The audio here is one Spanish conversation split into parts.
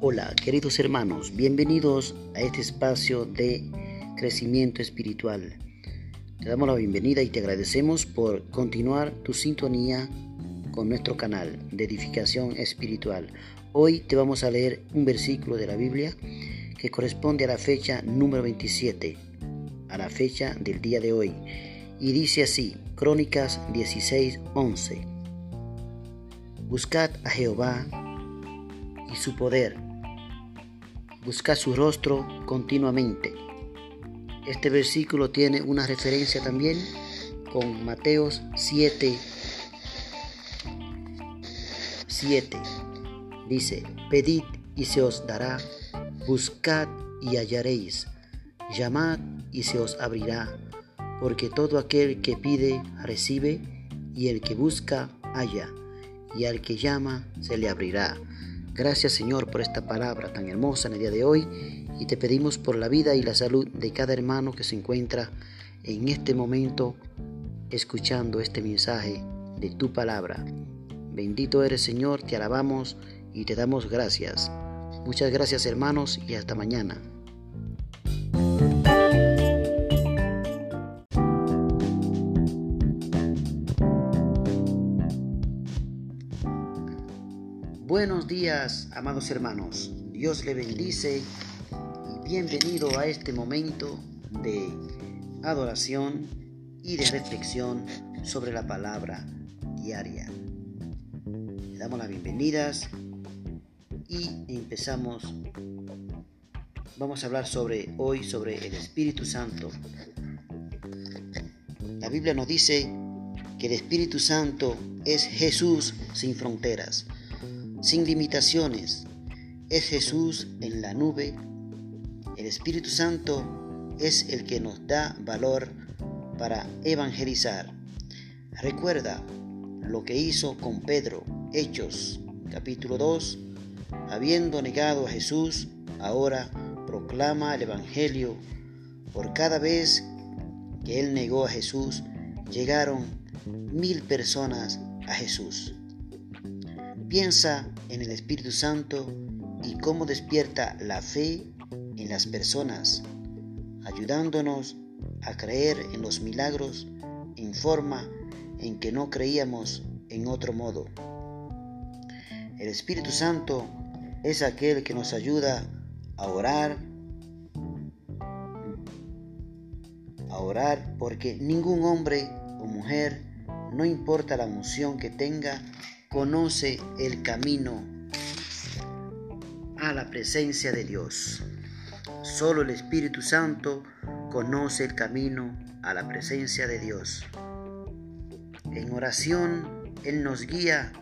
Hola, queridos hermanos, bienvenidos a este espacio de crecimiento espiritual. Te damos la bienvenida y te agradecemos por continuar tu sintonía con nuestro canal de edificación espiritual. Hoy te vamos a leer un versículo de la Biblia que corresponde a la fecha número 27, a la fecha del día de hoy. Y dice así, Crónicas 16, 11. Buscad a Jehová y su poder busca su rostro continuamente. Este versículo tiene una referencia también con Mateos 7, 7. Dice, pedid y se os dará, buscad y hallaréis, llamad y se os abrirá, porque todo aquel que pide recibe, y el que busca halla, y al que llama se le abrirá. Gracias Señor por esta palabra tan hermosa en el día de hoy y te pedimos por la vida y la salud de cada hermano que se encuentra en este momento escuchando este mensaje de tu palabra. Bendito eres Señor, te alabamos y te damos gracias. Muchas gracias hermanos y hasta mañana. Días, amados hermanos. Dios le bendice y bienvenido a este momento de adoración y de reflexión sobre la palabra diaria. Le damos las bienvenidas y empezamos. Vamos a hablar sobre hoy sobre el Espíritu Santo. La Biblia nos dice que el Espíritu Santo es Jesús sin fronteras sin limitaciones. Es Jesús en la nube. El Espíritu Santo es el que nos da valor para evangelizar. Recuerda lo que hizo con Pedro, Hechos capítulo 2, habiendo negado a Jesús, ahora proclama el Evangelio. Por cada vez que él negó a Jesús, llegaron mil personas a Jesús. Piensa en el Espíritu Santo y cómo despierta la fe en las personas, ayudándonos a creer en los milagros en forma en que no creíamos en otro modo. El Espíritu Santo es aquel que nos ayuda a orar, a orar porque ningún hombre o mujer, no importa la unción que tenga, conoce el camino a la presencia de Dios. Solo el Espíritu Santo conoce el camino a la presencia de Dios. En oración, Él nos guía.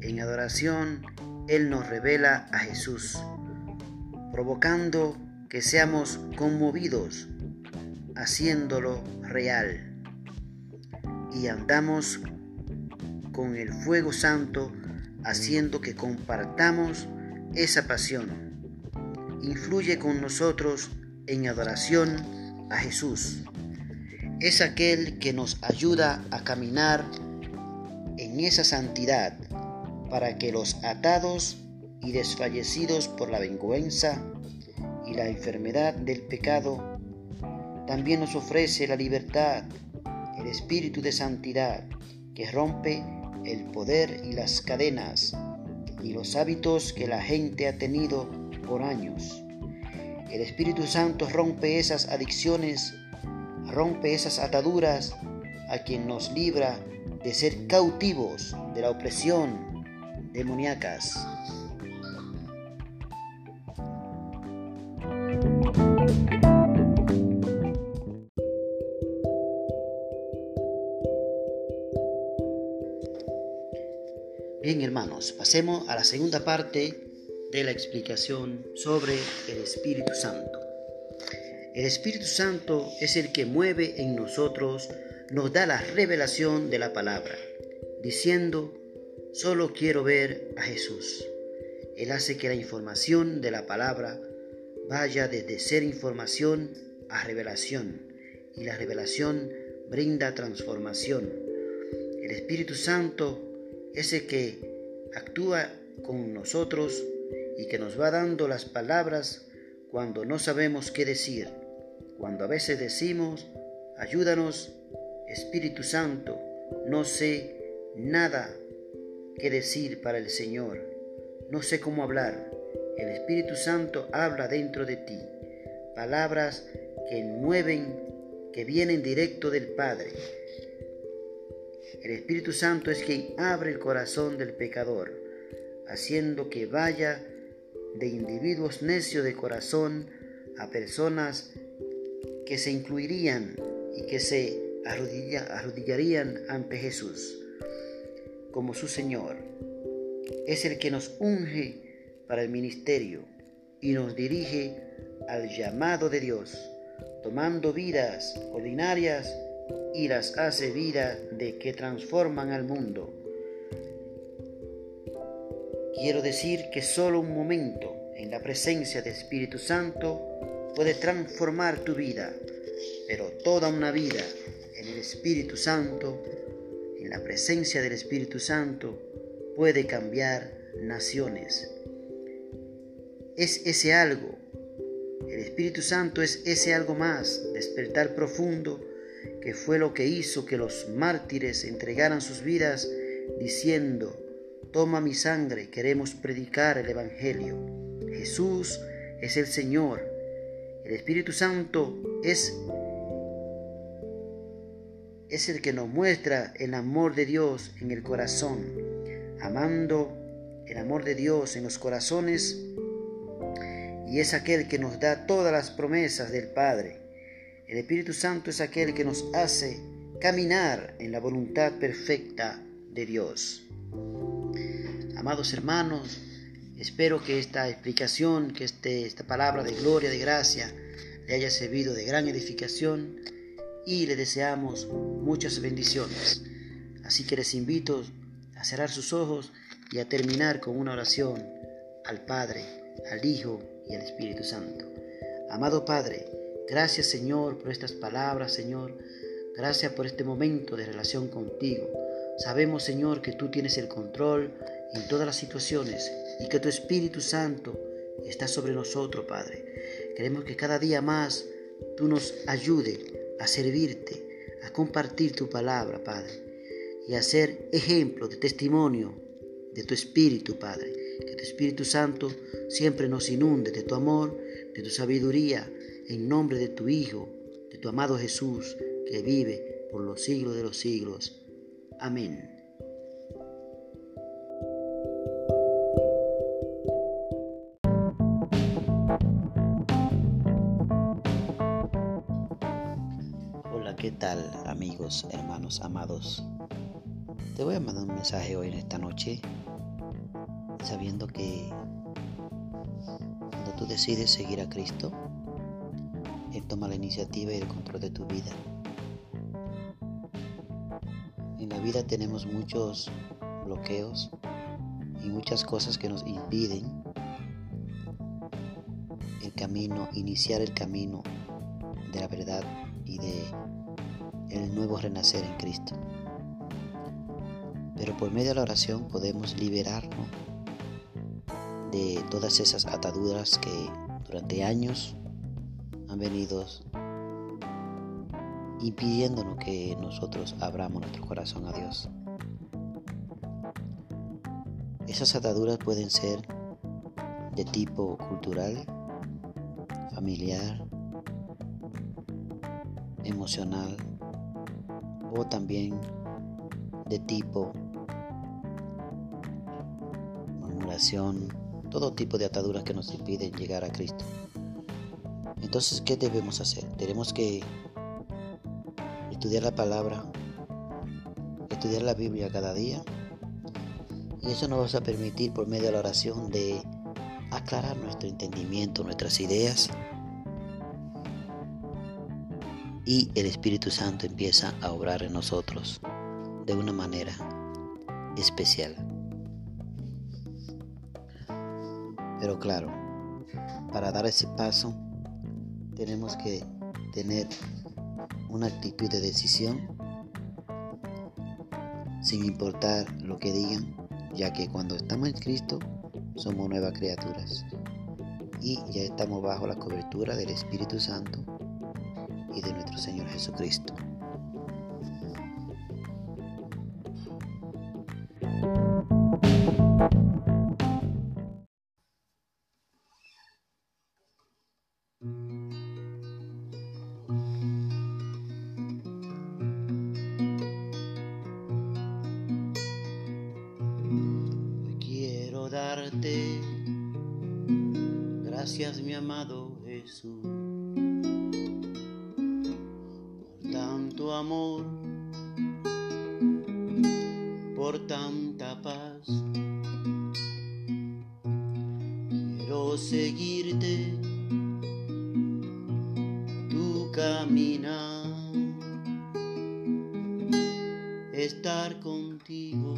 En adoración, Él nos revela a Jesús, provocando que seamos conmovidos, haciéndolo real. Y andamos con el fuego santo, haciendo que compartamos esa pasión. Influye con nosotros en adoración a Jesús. Es aquel que nos ayuda a caminar en esa santidad para que los atados y desfallecidos por la vergüenza y la enfermedad del pecado, también nos ofrece la libertad, el espíritu de santidad que rompe el poder y las cadenas y los hábitos que la gente ha tenido por años. El Espíritu Santo rompe esas adicciones, rompe esas ataduras a quien nos libra de ser cautivos de la opresión demoníacas. Pasemos a la segunda parte de la explicación sobre el Espíritu Santo. El Espíritu Santo es el que mueve en nosotros, nos da la revelación de la palabra, diciendo, solo quiero ver a Jesús. Él hace que la información de la palabra vaya desde ser información a revelación, y la revelación brinda transformación. El Espíritu Santo ese que actúa con nosotros y que nos va dando las palabras cuando no sabemos qué decir, cuando a veces decimos, ayúdanos, Espíritu Santo, no sé nada que decir para el Señor, no sé cómo hablar. El Espíritu Santo habla dentro de ti, palabras que mueven, que vienen directo del Padre. El Espíritu Santo es quien abre el corazón del pecador, haciendo que vaya de individuos necios de corazón a personas que se incluirían y que se arrodillarían ante Jesús como su Señor. Es el que nos unge para el ministerio y nos dirige al llamado de Dios, tomando vidas ordinarias y las hace vida de que transforman al mundo. Quiero decir que solo un momento en la presencia del Espíritu Santo puede transformar tu vida, pero toda una vida en el Espíritu Santo, en la presencia del Espíritu Santo, puede cambiar naciones. Es ese algo, el Espíritu Santo es ese algo más, despertar profundo, que fue lo que hizo que los mártires entregaran sus vidas diciendo, toma mi sangre, queremos predicar el Evangelio. Jesús es el Señor. El Espíritu Santo es es el que nos muestra el amor de Dios en el corazón, amando el amor de Dios en los corazones y es aquel que nos da todas las promesas del Padre. El Espíritu Santo es aquel que nos hace caminar en la voluntad perfecta de Dios. Amados hermanos, espero que esta explicación, que este, esta palabra de gloria, de gracia, le haya servido de gran edificación y le deseamos muchas bendiciones. Así que les invito a cerrar sus ojos y a terminar con una oración al Padre, al Hijo y al Espíritu Santo. Amado Padre, gracias Señor por estas palabras, Señor. Gracias por este momento de relación contigo. Sabemos, Señor, que tú tienes el control en todas las situaciones y que tu Espíritu Santo está sobre nosotros, Padre. Queremos que cada día más tú nos ayude a servirte, a compartir tu palabra, Padre, y a ser ejemplo de testimonio de tu Espíritu, Padre. Que tu Espíritu Santo siempre nos inunde de tu amor, de tu sabiduría, en nombre de tu Hijo, de tu amado Jesús, que vive por los siglos de los siglos. Amén. ¿Qué tal amigos, hermanos, amados? Te voy a mandar un mensaje hoy en esta noche sabiendo que cuando tú decides seguir a Cristo, toma la iniciativa y el control de tu vida. En la vida tenemos muchos bloqueos y muchas cosas que nos impiden el camino, iniciar el camino de la verdad y de el nuevo renacer en Cristo. Pero por medio de la oración podemos liberarnos de todas esas ataduras que durante años han venido impidiéndonos que nosotros abramos nuestro corazón a Dios. Esas ataduras pueden ser de tipo cultural, familiar, emocional, o también de tipo murmuración, todo tipo de ataduras que nos impiden llegar a Cristo. Entonces, ¿qué debemos hacer? Tenemos que estudiar la palabra, estudiar la Biblia cada día. Y eso nos va a permitir por medio de la oración de aclarar nuestro entendimiento, nuestras ideas y el Espíritu Santo empieza a obrar en nosotros de una manera especial. Pero claro, para dar ese paso tenemos que tener una actitud de decisión sin importar lo que digan, ya que cuando estamos en Cristo somos nuevas criaturas y ya estamos bajo la cobertura del Espíritu Santo y de nuestro Señor Jesucristo. Gracias mi amado Jesús por tanto amor, por tanta paz. Quiero seguirte, tu caminar, estar contigo,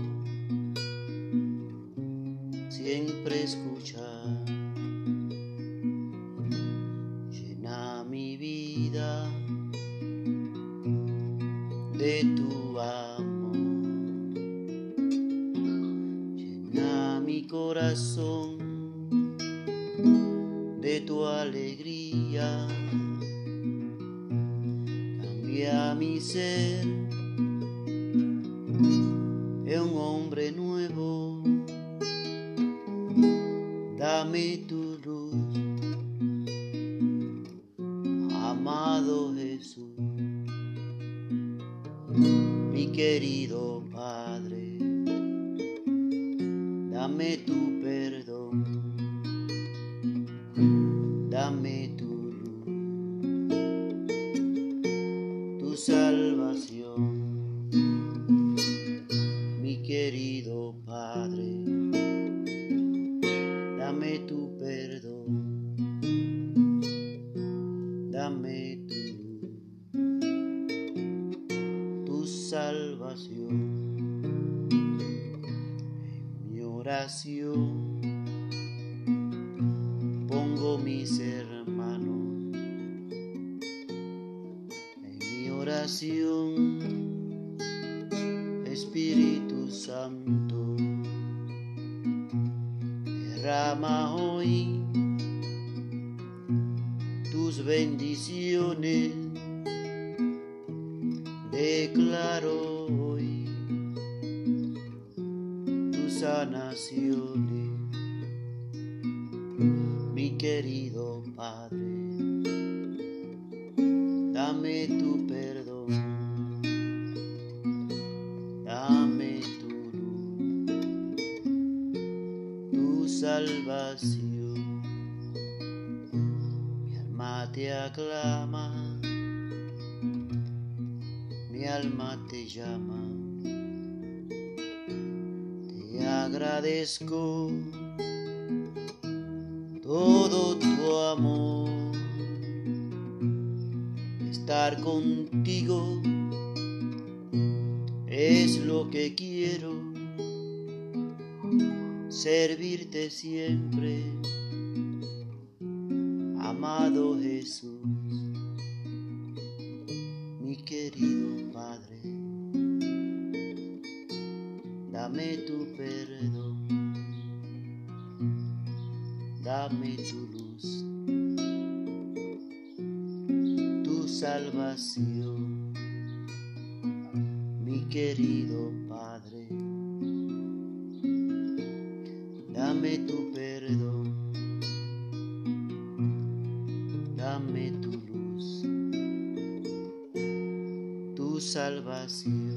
tu alegría. Cambia mi ser oración pongo mis hermanos. En mi oración, Espíritu Santo, derrama hoy tus bendiciones tu sanación, mi querido Padre. Dame tu perdón, dame tu luz, tu salvación. Mi alma te aclama mi alma te llama. Agradezco todo tu amor. Estar contigo es lo que quiero. Servirte siempre, amado Jesús dame tu perdón, dame tu luz, tu salvación, mi querido Padre, dame tu perdón, dame tu luz. Salvación.